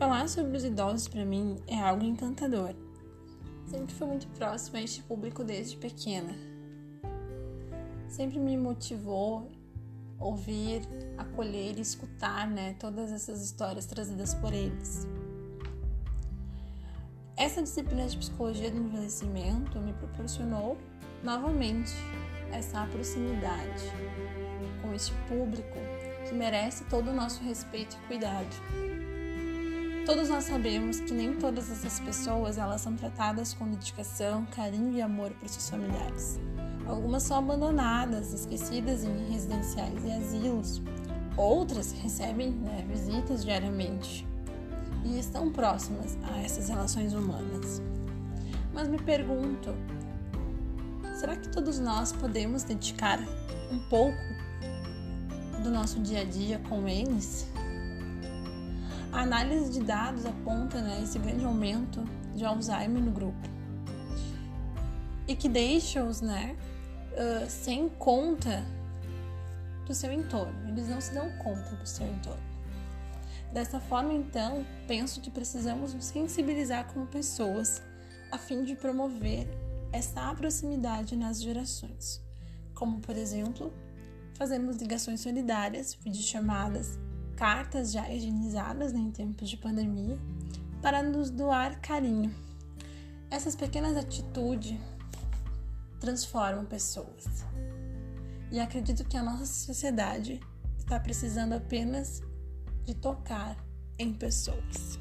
Falar sobre os idosos para mim é algo encantador. Sempre fui muito próximo a este público desde pequena. Sempre me motivou ouvir, acolher e escutar, né, todas essas histórias trazidas por eles. Essa disciplina de psicologia do envelhecimento me proporcionou novamente essa proximidade com este público que merece todo o nosso respeito e cuidado. Todos nós sabemos que nem todas essas pessoas elas são tratadas com dedicação, carinho e amor por seus familiares. Algumas são abandonadas, esquecidas em residenciais e asilos. Outras recebem né, visitas diariamente e estão próximas a essas relações humanas. Mas me pergunto, será que todos nós podemos dedicar um pouco do nosso dia a dia com eles? A análise de dados aponta né, esse grande aumento de Alzheimer no grupo e que deixa-os né, uh, sem conta do seu entorno. Eles não se dão conta do seu entorno. Dessa forma, então, penso que precisamos nos sensibilizar como pessoas a fim de promover essa proximidade nas gerações, como por exemplo, fazemos ligações solidárias, videochamadas, cartas já higienizadas né, em tempos de pandemia para nos doar carinho. Essas pequenas atitudes transformam pessoas. E acredito que a nossa sociedade está precisando apenas de tocar em pessoas.